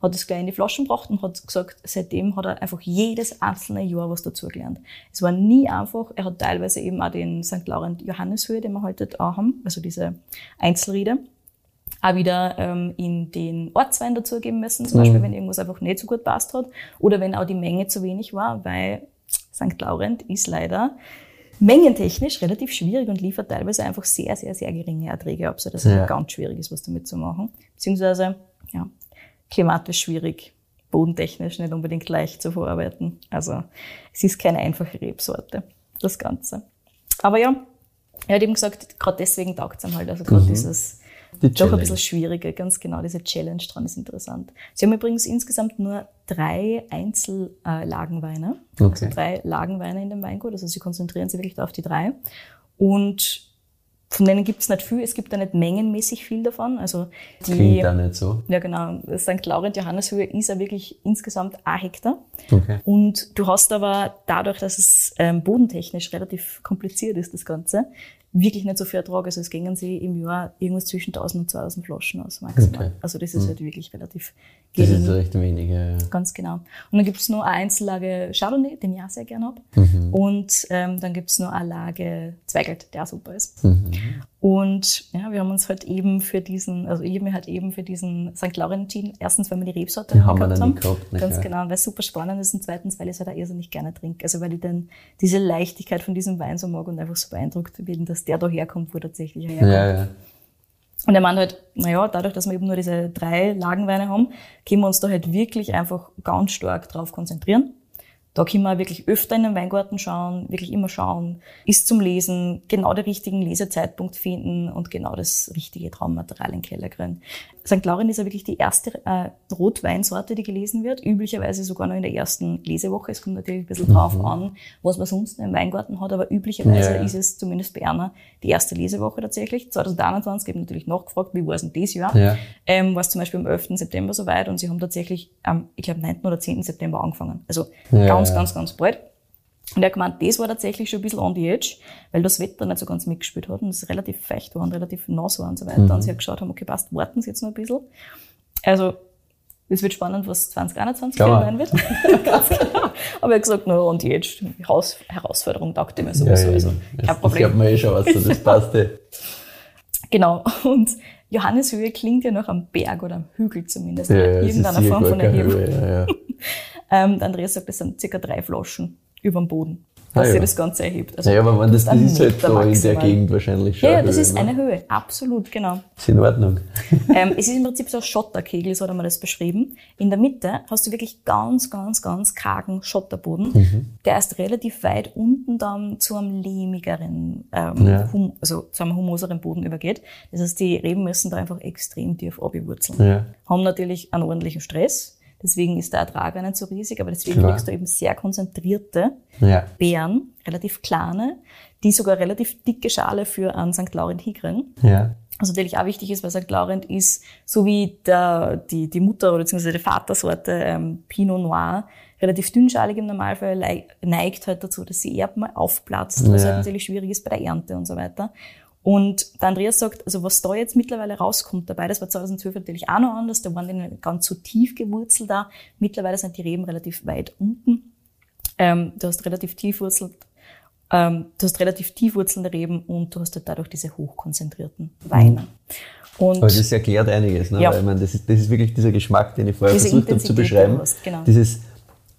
Hat es gleich in die Flaschen gebracht und hat gesagt, seitdem hat er einfach jedes einzelne Jahr was dazugelernt. Es war nie einfach. Er hat teilweise eben auch den St. Laurent Johanneshöhe, den wir heute auch haben, also diese Einzelriede, auch wieder ähm, in den Ortswein dazugeben müssen, zum Beispiel, wenn irgendwas einfach nicht so gut passt hat oder wenn auch die Menge zu wenig war, weil St. Laurent ist leider mengentechnisch relativ schwierig und liefert teilweise einfach sehr, sehr, sehr geringe Erträge ab, sodass es Ja. ganz schwierig ist, was damit zu machen. Beziehungsweise, ja, klimatisch schwierig, bodentechnisch nicht unbedingt leicht zu verarbeiten. Also, es ist keine einfache Rebsorte, das Ganze. Aber ja, er hat eben gesagt, gerade deswegen taugt es ihm halt. Also gerade dieses Die doch ein Challenge. bisschen schwierige, ganz genau, diese Challenge dran ist interessant. Sie haben übrigens insgesamt nur drei Einzellagenweine, also Okay. drei Lagenweine in dem Weingut, also sie konzentrieren sich wirklich da auf die drei. Und von denen gibt es nicht viel, es gibt da nicht mengenmäßig viel davon. Also die, Klingt auch nicht so. ja genau, St. Laurent Johanneshöhe ist ja wirklich insgesamt ein Hektar. Okay. Und du hast aber dadurch, dass es ähm, bodentechnisch relativ kompliziert ist, das Ganze, wirklich nicht so viel Ertrag. Also es gingen sie im Jahr irgendwas zwischen 1000 und 2000 Flaschen aus, maximal. Okay. Also das ist halt wirklich relativ Das gering. ist recht wenig. Ja. Ganz genau. Und dann gibt's noch eine Einzellage Chardonnay, den ich auch sehr gern hab. Mhm. Und ähm, dann gibt's noch eine Lage Zweigelt, der auch super ist. Mhm. Und ja, wir haben uns halt eben für diesen, also ich mir halt eben für diesen St. Laurent entschieden. Erstens, weil wir die Rebsorte Die haben wir gehabt haben. gehabt, nicht, Ganz ja. genau, weil es super spannend ist. Und zweitens, weil ich es halt auch irrsinnig gerne trinke. Also weil ich dann diese Leichtigkeit von diesem Wein so mag und einfach so beeindruckt bin, dass der da herkommt, wo er tatsächlich herkommt. Ja, ja. Und er meint halt, naja, dadurch, dass wir eben nur diese drei Lagenweine haben, können wir uns da halt wirklich einfach ganz stark drauf konzentrieren. Da können wir wirklich öfter in den Weingarten schauen, wirklich immer schauen, ist zum Lesen, genau den richtigen Lesezeitpunkt finden und genau das richtige Traummaterial in den Keller kriegen. St. Laurent ist ja wirklich die erste äh, Rotweinsorte, die gelesen wird, üblicherweise sogar noch in der ersten Lesewoche. Es kommt natürlich ein bisschen drauf an, was man sonst im Weingarten hat, aber üblicherweise Ja, ist es zumindest bei einer die erste Lesewoche tatsächlich. 2021 eben natürlich nachgefragt, wie war es denn dieses Jahr? Ja. Ähm, war es zum Beispiel am 11. September soweit und sie haben tatsächlich am, ich glaube, 9. oder 10. September angefangen. Also Ja, ganz, ganz, ganz bald. Und er hat gemeint, das war tatsächlich schon ein bisschen on the edge, weil das Wetter nicht so ganz mitgespielt hat und es relativ feucht war und relativ nass war und so weiter. Mhm. Und sie hat geschaut haben, okay, passt, warten Sie jetzt noch ein bisschen. Also, es wird spannend, was 2021 Schauen wir. sein wird. [LAUGHS] ganz genau. Aber er hat gesagt, no, on the edge, Heraus Herausforderung taugt ihm sowieso. ja, also, kein Das Problem. glaubt man eh schon, also das passt eh. [LAUGHS] Genau. Und Johanneshöhe klingt ja noch am Berg oder am Hügel zumindest. Ja, ja, irgendeiner Form gar von keine Erhebung. Höhe, Ja, ja. [LAUGHS] Ähm, Andreas sagt, das sind circa drei Flaschen über dem Boden, Ah, dass ja. sich das Ganze erhebt. Also, Naja, aber man, das, das ist halt da in der. Gegend wahrscheinlich schon. Ja, ja, das Höhe, ist ne? eine Höhe. Absolut, genau. Ist in Ordnung. ähm, [LAUGHS] es ist im Prinzip so ein Schotterkegel, so hat mir das beschrieben. In der Mitte hast du wirklich ganz, ganz, ganz kargen Schotterboden. Mhm. Der ist relativ weit unten dann zu einem lehmigeren, ähm, Ja. hum, also zu einem humoseren Boden übergeht. Das heißt, die Reben müssen da einfach extrem tief abwurzeln. Ja. Haben natürlich einen ordentlichen Stress. Deswegen ist der Ertrag nicht so riesig, aber deswegen Klar. kriegst du eben sehr konzentrierte Ja. Beeren, relativ kleine, die sogar relativ dicke Schale für einen St. Laurent hinkriegen. Ja. Was natürlich auch wichtig ist, weil St. Laurent ist, so wie der, die, die Mutter oder beziehungsweise die Vatersorte ähm, Pinot Noir, relativ dünnschalig im Normalfall, neigt halt dazu, dass sie eher mal aufplatzt, was Ja. halt natürlich schwierig ist bei der Ernte und so weiter. Und der Andreas sagt, also was da jetzt mittlerweile rauskommt dabei, das war 2012 natürlich auch noch anders, da waren die nicht ganz so tief gewurzelt da. Mittlerweile sind die Reben relativ weit unten. Ähm, du hast relativ tief wurzelt, ähm, du hast relativ tief wurzelnde Reben und du hast halt dadurch diese hochkonzentrierten Weine. Und Aber das erklärt einiges, ne? Ja. weil ich meine, das ist, das ist wirklich dieser Geschmack, den ich vorher Diese versucht habe zu beschreiben. hast, genau. Dieses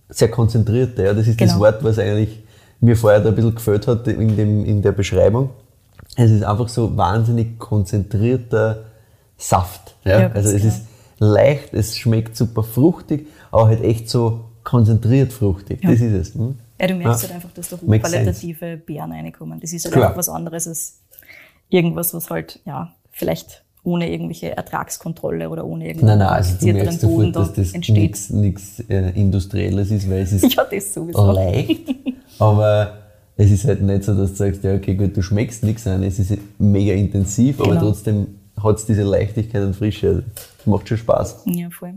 sehr konzentrierte, ja? das ist das Genau. Wort, was eigentlich mir vorher da ein bisschen gefällt hat in, dem, in der Beschreibung. Es ist einfach so wahnsinnig konzentrierter Saft. Ja? Ja, also es genau. ist leicht, es schmeckt super fruchtig, aber halt echt so konzentriert fruchtig. Ja. Das ist es. Hm? ja, du merkst Ja. halt einfach, dass da hochqualitative Beeren reinkommen. Das ist halt Klar. einfach was anderes als irgendwas, was halt, ja, vielleicht ohne irgendwelche Ertragskontrolle oder ohne Nein, irgendeinen nein, also du merkst Boden sofort, da dass das entsteht. nichts äh, Industrielles ist, weil es ist [LAUGHS] Ja, das sowieso. leicht, [LAUGHS] aber es ist halt nicht so, dass du sagst, ja, okay, gut, du schmeckst nichts an, es ist mega intensiv, aber Genau. trotzdem hat es diese Leichtigkeit und Frische. Macht schon Spaß. Ja, voll.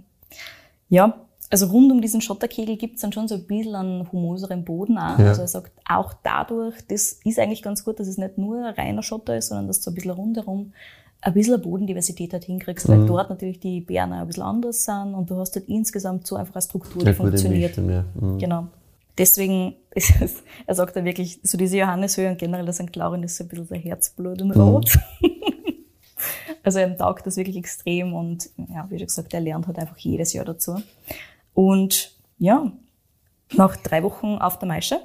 Ja, Also rund um diesen Schotterkegel gibt's dann schon so ein bisschen einen humoseren Boden auch. Ja. Also er sagt, auch dadurch, das ist eigentlich ganz gut, dass es nicht nur reiner Schotter ist, sondern dass du so ein bisschen rundherum ein bisschen Bodendiversität halt hinkriegst, Mhm. weil dort natürlich die Bären auch ein bisschen anders sind und du hast halt insgesamt so einfach eine Struktur, die gute funktioniert. Mischung, ja. Mhm. Genau. Deswegen ist es, er sagt da wirklich, so diese Johanneshöhe und generell der St. Lauren ist so ein bisschen sein Herzblut und rot. [LAUGHS] also er taugt das wirklich extrem und ja, wie schon gesagt, er lernt halt einfach jedes Jahr dazu. Und ja, nach drei Wochen auf der Maische,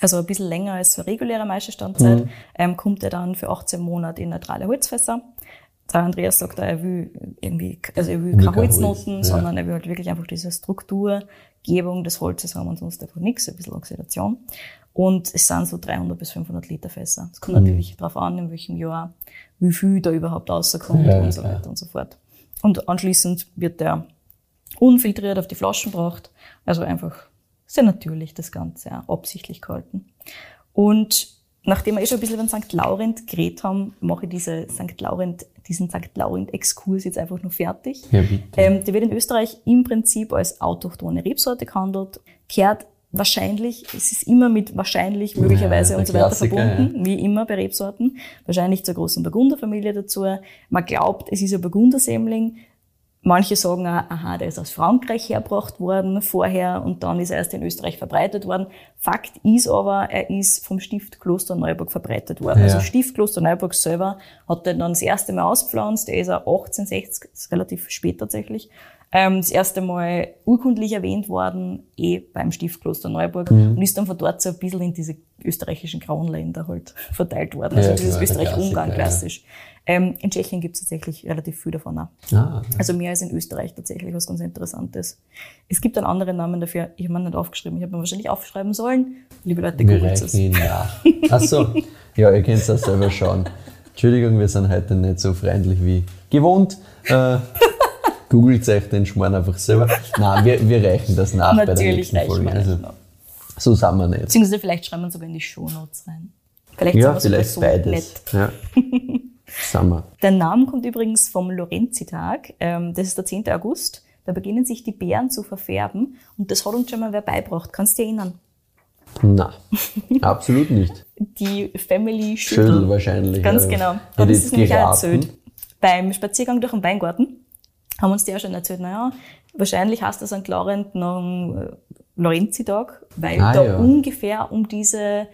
also ein bisschen länger als so eine reguläre Maischestandzeit, ähm, kommt er dann für 18 Monate in neutrale Holzfässer. Der Andreas sagt, auch, er will irgendwie, also er will keine kein Holznoten, Holz, ja. sondern er will halt wirklich einfach diese Strukturgebung des Holzes haben und sonst einfach nichts, ein bisschen Oxidation. Und es sind so 300 bis 500 Liter Fässer. Es kommt Mhm. natürlich darauf an, in welchem Jahr, wie viel da überhaupt rauskommt Ja, und so weiter und so fort. Und anschließend wird der unfiltriert auf die Flaschen gebracht. Also einfach sehr natürlich das Ganze, ja, absichtlich gehalten. Und nachdem wir eh schon ein bisschen über den St. Laurent geredet haben, mache ich diese St. Laurent, diesen St. Laurent-Exkurs jetzt einfach nur fertig. Ja, bitte. Ähm, der wird in Österreich im Prinzip als autochthone Rebsorte gehandelt, kehrt wahrscheinlich, es ist immer mit wahrscheinlich, möglicherweise Ja, und so weiter Klassiker, verbunden, wie immer bei Rebsorten, wahrscheinlich zur großen Burgunderfamilie dazu. Man glaubt, es ist ein Burgundersämling. Manche sagen auch, aha, der ist aus Frankreich hergebracht worden vorher und dann ist er erst in Österreich verbreitet worden. Fakt ist aber, er ist vom Stift Kloster Neuburg verbreitet worden. Ja. Also Stift Kloster Neuburg selber hat den dann das erste Mal auspflanzt. Der ist er 1860, das ist relativ spät tatsächlich, ähm, das erste Mal urkundlich erwähnt worden, eh beim Stiftkloster Neuburg Mhm. und ist dann von dort so ein bisschen in diese österreichischen Kronländer halt [LAUGHS] verteilt worden. Also Ja, dieses Österreich-Ungarn Klassiker, ja. klassisch. Ähm, in Tschechien gibt es tatsächlich relativ viel davon auch. Ah, Also mehr als in Österreich tatsächlich, was ganz interessant ist. Es gibt einen anderen Namen dafür. Ich habe mir nicht aufgeschrieben. Ich habe mir wahrscheinlich aufschreiben sollen. Liebe Leute, googelt es. nach. Ach so, ja, ihr könnt das selber schauen. Entschuldigung, wir sind heute nicht so freundlich wie gewohnt. Äh, googelt euch den Schmarrn einfach selber. Nein, wir, wir reichen das nach bei der nächsten Folge. Also, so sind wir nicht. Beziehungsweise vielleicht schreiben wir sogar in die Shownotes rein. Vielleicht Ja, sind wir vielleicht sogar so beides. nett. Ja. [LAUGHS] wir. Der Name kommt übrigens vom Lorenzi-Tag. Ähm, das ist der 10. August. Da beginnen sich die Beeren zu verfärben. Und das hat uns schon mal wer beibracht. Kannst du dich erinnern? Na, absolut nicht. Die Family Schödel Schüttel. wahrscheinlich. Ganz ja. genau. Sie es jetzt nämlich erzählt. Beim Spaziergang durch den Weingarten haben uns die auch schon erzählt, naja, wahrscheinlich heißt das St. Laurent nach dem äh, Lorenzi-Tag, weil Ah, da ja. ungefähr um diese,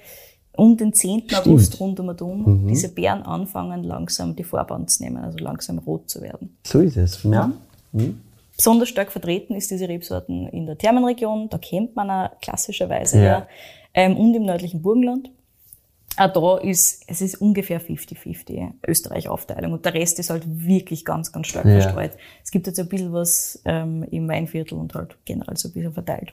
um den 10. Stimmt. August rund um Mhm. diese Beeren anfangen langsam die Farbe anzunehmen, also langsam rot zu werden. So ist es. Ja. Mhm. Besonders stark vertreten ist diese Rebsorten in der Thermenregion, da kennt man auch klassischerweise Ja. her, ähm, und im nördlichen Burgenland. Auch da ist, es ist ungefähr 50-50 Österreich-Aufteilung und der Rest ist halt wirklich ganz, ganz stark Ja. verstreut. Es gibt jetzt ein bisschen was ähm, im Weinviertel und halt generell so ein bisschen verteilt.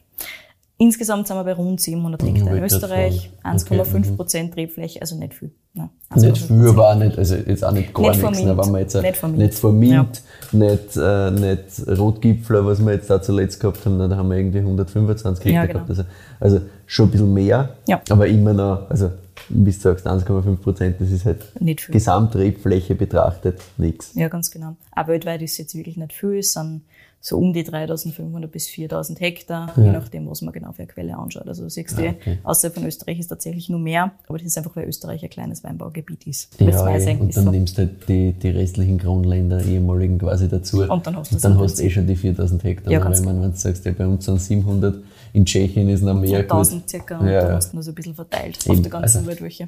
Insgesamt sind wir bei rund 700 Hektar in Österreich, sagen. 1,5 Okay, Prozent Rebfläche, also nicht viel. Nein, Nicht 1,5%. viel, aber auch nicht, also jetzt auch nicht gar Nicht nichts. Ne, wenn man jetzt Nicht vor Mint. nicht vor Mint, nicht, äh, nicht Rotgipfler, was wir jetzt da zuletzt gehabt haben, ne, da haben wir irgendwie 125 Hektar Ja, genau. gehabt. Also, also schon ein bisschen mehr, Ja. aber immer noch, also wie du sagst, 1,5 Prozent, das ist halt Nicht viel. Gesamtrebfläche betrachtet nichts. Ja, ganz genau. Aber weltweit ist es jetzt wirklich nicht viel. Es sind so um die 3500 bis 4000 Hektar, je nachdem, was man genau für eine Quelle anschaut. Also du siehst du, Ah, okay. außerhalb von Österreich ist tatsächlich nur mehr, aber das ist einfach, weil Österreich ein kleines Weinbaugebiet ist. Das Ja, weiß eh. und dann so. nimmst du halt die, die restlichen Kronländer, ehemaligen quasi dazu. Und dann hast du dann hast du eh schon die 4000 Hektar. Ja, ganz man, wenn du sagst, ja, bei uns sind 700, in Tschechien ist noch mehr. gut. 1000 circa und Ja, dann ja. hast du nur so ein bisschen verteilt auf Eben, der ganzen also- Welt welche.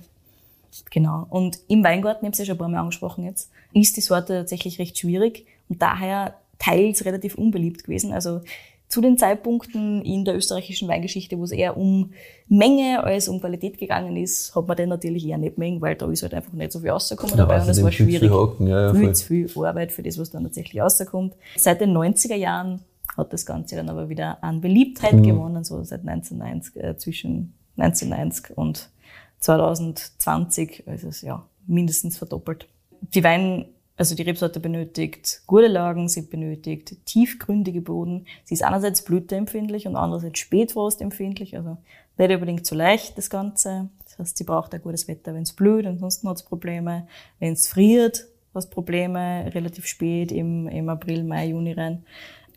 Genau. Und im Weingarten, ich habe es ja schon ein paar Mal angesprochen jetzt, ist die Sorte tatsächlich recht schwierig und daher teils relativ unbeliebt gewesen. Also zu den Zeitpunkten in der österreichischen Weingeschichte, wo es eher um Menge als um Qualität gegangen ist, hat man den natürlich eher nicht mengen, weil da ist halt einfach nicht so viel rausgekommen Ja, dabei und es außerdem war viel schwierig. hocken, ja, ja, viel zu viel Arbeit für das, was dann tatsächlich rauskommt. Seit den 90er Jahren hat das Ganze dann aber wieder an Beliebtheit Mhm. gewonnen, so seit 1990, äh, zwischen 1990 und 2020 ist es ja mindestens verdoppelt. Die Wein, also die Rebsorte benötigt gute Lagen, sie benötigt tiefgründige Boden. Sie ist einerseits blüteempfindlich und andererseits spätfrostempfindlich, also nicht unbedingt so leicht das Ganze. Das heißt, sie braucht ein gutes Wetter, wenn es blüht, ansonsten hat es Probleme. Wenn es friert, hast Probleme relativ spät im, im April, Mai, Juni rein.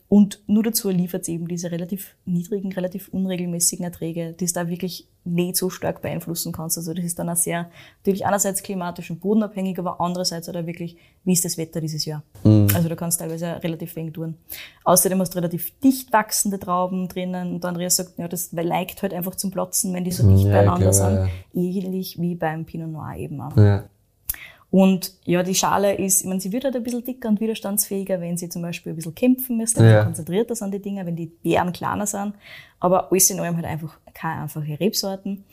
Und nur dazu liefert es eben diese relativ niedrigen, relativ unregelmäßigen Erträge, die es da wirklich nicht so stark beeinflussen kannst. Also das ist dann auch sehr, natürlich einerseits klimatisch und bodenabhängig, aber andererseits auch wirklich, wie ist das Wetter dieses Jahr. Mhm. Also da kannst du teilweise relativ wenig tun. Außerdem hast du relativ dicht wachsende Trauben drinnen und Andreas sagt, ja, das neigt halt einfach zum Platzen, wenn die so dicht ja, beieinander sind. Ja. Ähnlich wie beim Pinot Noir eben auch. Ja. Und ja, die Schale ist, ich meine, sie wird halt ein bisschen dicker und widerstandsfähiger, wenn sie zum Beispiel ein bisschen kämpfen müssen, ja. konzentriert das an die Dinge, wenn die Beeren kleiner sind. Aber alles in allem halt einfach keine einfache Rebsorten.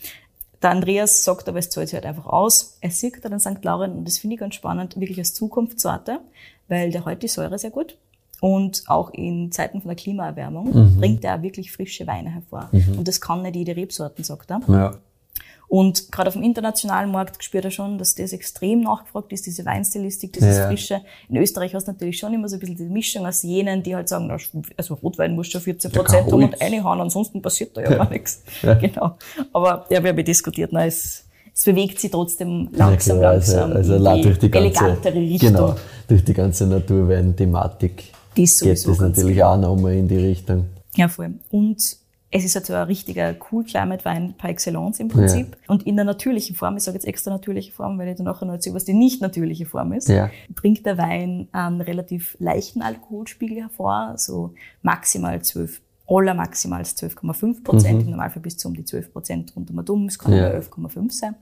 Der Andreas sagt aber, es zahlt sich halt einfach aus. Er sieht da den St. Laurent und das finde ich ganz spannend, wirklich als Zukunftssorte, weil der hält die Säure sehr gut. Und auch in Zeiten von der Klimaerwärmung mhm. bringt er wirklich frische Weine hervor. Mhm. Und das kann nicht jede Rebsorten, sagt er. Ja. Und gerade auf dem internationalen Markt spürt er schon, dass das extrem nachgefragt ist, diese Weinstilistik, dieses ja. Frische. In Österreich hast du natürlich schon immer so ein bisschen die Mischung aus jenen, die halt sagen, also Rotwein muss schon 14 Prozent haben und reinhauen, ansonsten passiert da ja, ja. gar nichts. [LAUGHS] Ja. Genau. Aber ja, wir haben diskutiert, na, es, es bewegt sich trotzdem langsam, ja, also, langsam also, also in durch die ganze, elegantere Richtung. Genau, durch die ganze Naturwein-Thematik geht das natürlich auch nochmal in die Richtung. Ja, voll. Und es ist also ein richtiger Cool Climate Wein par excellence im Prinzip. Ja. Und in der natürlichen Form, ich sage jetzt extra natürliche Form, weil ich dann nachher noch erzähle, was die nicht natürliche Form ist, ja. bringt der Wein einen relativ leichten Alkoholspiegel hervor, so maximal 12 aller maximal 12,5 Prozent, mhm. im Normalfall bis zu um die 12 Prozent rund um dumm, es kann ja. 11,5 sein.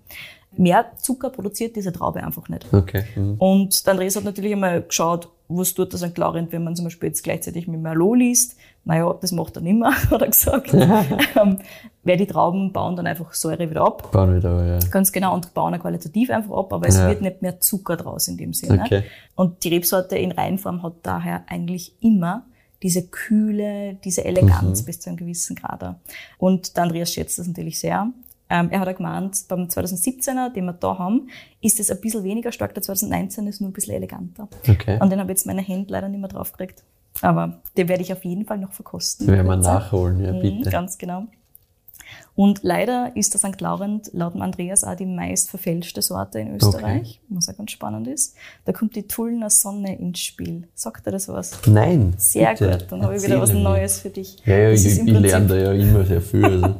Mehr Zucker produziert diese Traube einfach nicht. Okay. Mhm. Und der Andreas hat natürlich einmal geschaut, was tut das an Clarent, wenn man zum Beispiel jetzt gleichzeitig mit Merlot liest. Naja, das macht er nicht mehr, [LAUGHS] hat er gesagt. ähm, weil die Trauben bauen dann einfach Säure wieder ab. Bauen wieder, ja. Ganz genau, und bauen auch qualitativ einfach ab, aber es ja. wird nicht mehr Zucker draus in dem Sinne. Okay. Und die Rebsorte in Reinform hat daher eigentlich immer diese Kühle, diese Eleganz mhm. bis zu einem gewissen Grad. Und der Andreas schätzt das natürlich sehr. Ähm, er hat auch gemeint, beim 2017er, den wir da haben, ist es ein bisschen weniger stark. Der 2019 ist nur ein bisschen eleganter. Okay. Und den habe ich jetzt meine Hände leider nicht mehr draufgekriegt. Aber den werde ich auf jeden Fall noch verkosten. Werden wir nachholen, ja, mhm, bitte. Mhm, ganz genau. Und leider ist der St. Laurent laut Andreas auch die meist verfälschte Sorte in Österreich, okay. was auch ganz spannend ist. Da kommt die Tullner Sonne ins Spiel. Sagt er das was? Nein. Sehr bitte. gut, dann habe ich wieder was Neues für dich. Ja, ja, ich, ich lerne da ja immer sehr viel. Also.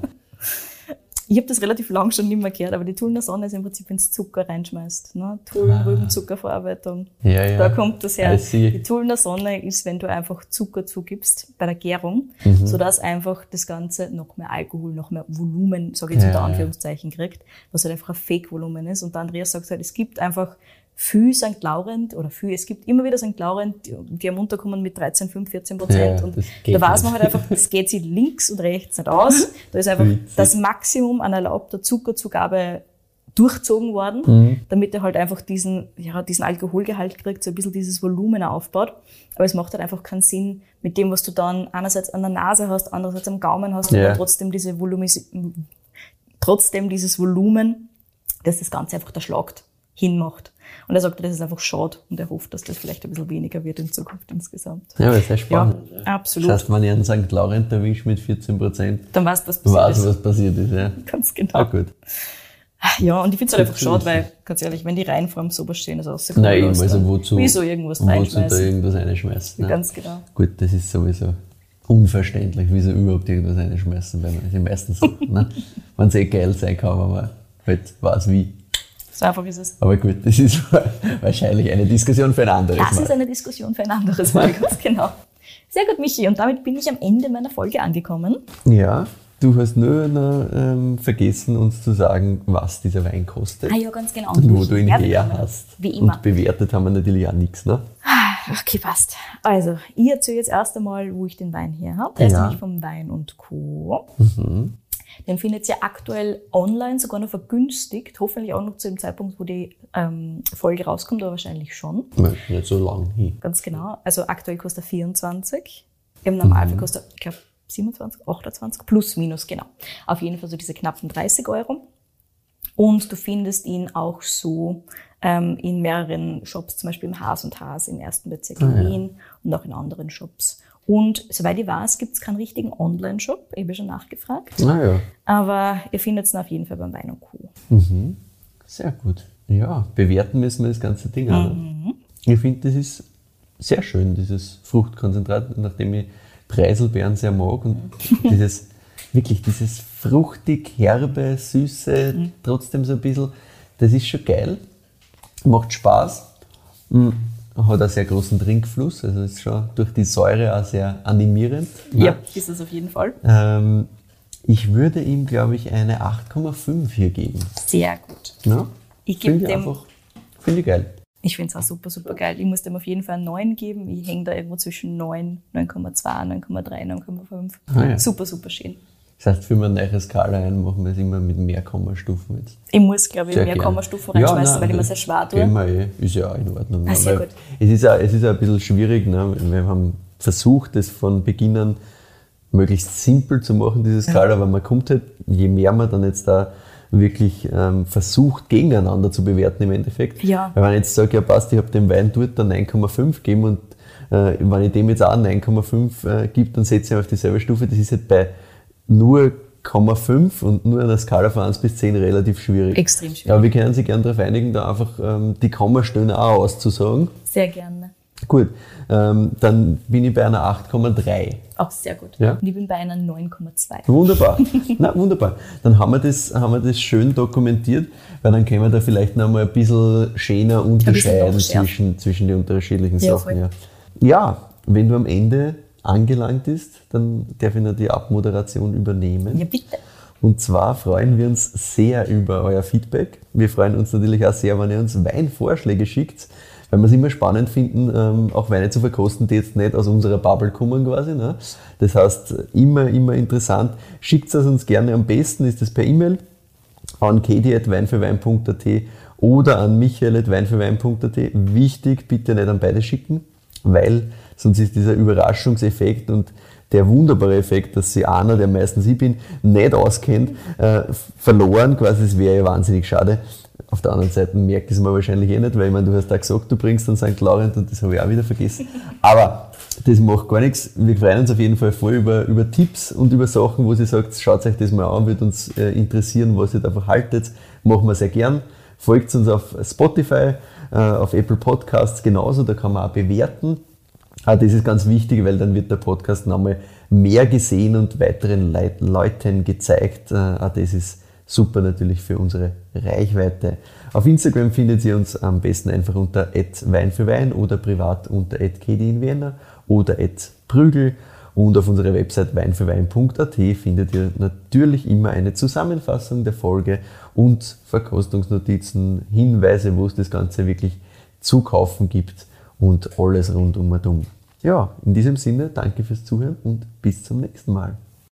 Ich habe das relativ lang schon nicht mehr gehört, aber die Tullner Sonne ist im Prinzip, wenn du Zucker reinschmeißt. Ne? Tullen, ah. Rübenzuckerverarbeitung. Ja, ja. Da kommt das her. Die Tullner Sonne ist, wenn du einfach Zucker zugibst bei der Gärung, mhm. sodass einfach das Ganze noch mehr Alkohol, noch mehr Volumen, sage ich jetzt ja, unter Anführungszeichen, kriegt, was halt einfach ein Fake-Volumen ist. Und der Andreas sagt halt, es gibt einfach viel St. Laurent oder viel, es gibt immer wieder St. Laurent, die, am Unterkommen mit 13, 5, 14 Prozent. Ja, und da weiß man halt einfach, [LAUGHS] das geht sich links und rechts nicht aus. Da ist einfach das Maximum an erlaubter Zuckerzugabe durchzogen worden, mhm. damit er halt einfach diesen, ja, diesen Alkoholgehalt kriegt, so ein bisschen dieses Volumen aufbaut. Aber es macht halt einfach keinen Sinn mit dem, was du dann einerseits an der Nase hast, andererseits am Gaumen hast, ja. aber trotzdem diese Volumen, trotzdem dieses Volumen, dass das Ganze einfach erschlagt hinmacht. Und er sagte, das ist einfach schade und er hofft, dass das vielleicht ein bisschen weniger wird in Zukunft insgesamt. Ja, aber sehr spannend. Ja, absolut. Das heißt, wenn ich einen St. Laurent erwische mit 14 Prozent, dann weißt du, was passiert weißt, ist. was passiert ist. Ja. Ganz genau. Ah, gut. Ja, und ich finde es halt einfach schade, weil, ganz ehrlich, wenn die Reihenform so stehen, ist auch Nein, eben, also wozu, wieso irgendwas wozu da irgendwas reinschmeißen. Ne? Ganz genau. Gut, das ist sowieso unverständlich, wieso überhaupt irgendwas reinschmeißen, weil man ist meistens ne? [LAUGHS] wenn es eh geil sein kann, aber halt weiß wie. So einfach ist es. Aber gut, das ist [LAUGHS] wahrscheinlich eine Diskussion für ein anderes das Mal. Das ist eine Diskussion für ein anderes Mal, [LAUGHS] ganz genau. Sehr gut, Michi. Und damit bin ich am Ende meiner Folge angekommen. Ja, du hast nur noch ähm, vergessen, uns zu sagen, was dieser Wein kostet. Ah ja, ganz genau. Und wo du ihn her hast. Wie immer. Und bewertet haben wir natürlich auch nichts, ne? Ah, okay, passt. Also, ich erzähle jetzt erst einmal, wo ich den Wein her habe. Der ja. ist nämlich vom Wein und Co. Mhm. Den findet ihr aktuell online, sogar noch vergünstigt. Hoffentlich auch noch zu dem Zeitpunkt, wo die ähm, Folge rauskommt, aber wahrscheinlich schon. Nein, nicht so lang hin. Ganz genau. Also aktuell kostet er 24. Im Normalfall mhm. kostet er, ich glaube, 27, 28, plus minus, genau. Auf jeden Fall so diese knappen 30 Euro. Und du findest ihn auch so ähm, in mehreren Shops, zum Beispiel im Haas und Haas im ersten Bezirk in ah, Wien ja. und auch in anderen Shops. Und soweit ich weiß, gibt es keinen richtigen Online-Shop. Ich habe schon nachgefragt. Ah, ja. Aber ihr findet es auf jeden Fall beim Wein und Co. Mhm. Sehr gut. Ja, bewerten müssen wir das ganze Ding mhm. Ich finde, das ist sehr schön, dieses Fruchtkonzentrat, nachdem ich Preiselbeeren sehr mag und [LAUGHS] dieses, wirklich dieses fruchtig, herbe, süße, Mhm. trotzdem so ein bisschen, das ist schon geil, macht Spaß, mm, hat einen sehr großen Trinkfluss, also ist schon durch die Säure auch sehr animierend. Ja, ist es auf jeden Fall. Ähm, ich würde ihm, glaube ich, eine 8,5 hier geben. Sehr gut. Ja? Ich gebe Finde dem- einfach, finde ich geil. Ich finde es auch super, super geil. Ich muss dem auf jeden Fall 9 geben. Ich hänge da irgendwo zwischen 9, 9,2, 9,3, 9,5. Ah, ja. Super, super schön. Das heißt, für eine neue Skala ein, machen wir es immer mit mehr Kommastufen jetzt. Ich muss, glaube ich, Sehr mehr gern. Kommastufen reinschmeißen, nein, weil ich mir sehr schwer tue. wir eh. Ist ja auch in Ordnung. Ah, sehr Weil gut. Es ist, auch, es ist auch ein bisschen schwierig. Ne? Wir haben versucht, das von Beginn an möglichst simpel zu machen, diese Skala, aber man kommt halt, je mehr man dann jetzt da wirklich ähm, versucht, gegeneinander zu bewerten im Endeffekt. Ja. Weil wenn ich jetzt sage, ja passt, ich habe dem Wein dort dann 9,5 gegeben und äh, wenn ich dem jetzt auch 9,5 äh, gebe, dann setze ich ihn auf dieselbe Stufe. Das ist halt bei nur 0,5 und nur einer Skala von 1 bis 10 relativ schwierig. Extrem schwierig. Ja, wir können sich gerne darauf einigen, da einfach ähm, die Kommastellen auch auszusagen. Sehr gerne. Gut, ähm, dann bin ich bei einer 8,3. Auch sehr gut. Ja. Und ich bin bei einer 9,2. Wunderbar. [LAUGHS] Na, wunderbar. Dann haben wir, das, haben wir das schön dokumentiert, weil dann können wir da vielleicht noch mal ein bisschen schöner unterscheiden nachschärfen. zwischen, zwischen den unterschiedlichen Ja, Sachen. voll. Ja. ja, wenn du am Ende angelangt bist, dann darf ich noch die Abmoderation übernehmen. Ja, bitte. Und zwar freuen wir uns sehr über euer Feedback. Wir freuen uns natürlich auch sehr, wenn ihr uns Weinvorschläge schickt, weil wir es immer spannend finden, ähm, auch Weine zu verkosten, die jetzt nicht aus unserer Bubble kommen quasi. Ne? Das heißt, immer, immer interessant. Schickt es uns gerne. Am besten ist es per E-Mail an kedi.weinfürwein.at oder an michael.weinfürwein.at. Wichtig, bitte nicht an beide schicken, weil sonst ist dieser Überraschungseffekt und der wunderbare Effekt, dass sie einer, der meistens ich bin, nicht auskennt, äh, verloren quasi. Das wäre ja wahnsinnig schade. Auf der anderen Seite merkt es man wahrscheinlich eh nicht, weil ich meine, du hast da gesagt, du bringst dann St. Laurent und das habe ich auch wieder vergessen. Aber das macht gar nichts. Wir freuen uns auf jeden Fall voll über, über Tipps und über Sachen, wo sie sagt, schaut euch das mal an, wird uns äh, interessieren, was ihr davon haltet. Machen wir sehr gern. Folgt uns auf Spotify, äh, auf Apple Podcasts genauso, da kann man auch bewerten. Ah, das ist ganz wichtig, weil dann wird der Podcast nochmal mehr gesehen und weiteren Leit Leuten gezeigt. Äh, Auch das ist super natürlich für unsere Reichweite. Auf Instagram findet ihr uns am besten einfach unter Wein für Wein oder privat unter Kedi in Vienna oder Prügel. Und auf unserer Website weinfürwein.at findet ihr natürlich immer eine Zusammenfassung der Folge und Verkostungsnotizen, Hinweise, wo es das Ganze wirklich zu kaufen gibt und alles rund um und um. Ja, in diesem Sinne, danke fürs Zuhören und bis zum nächsten Mal.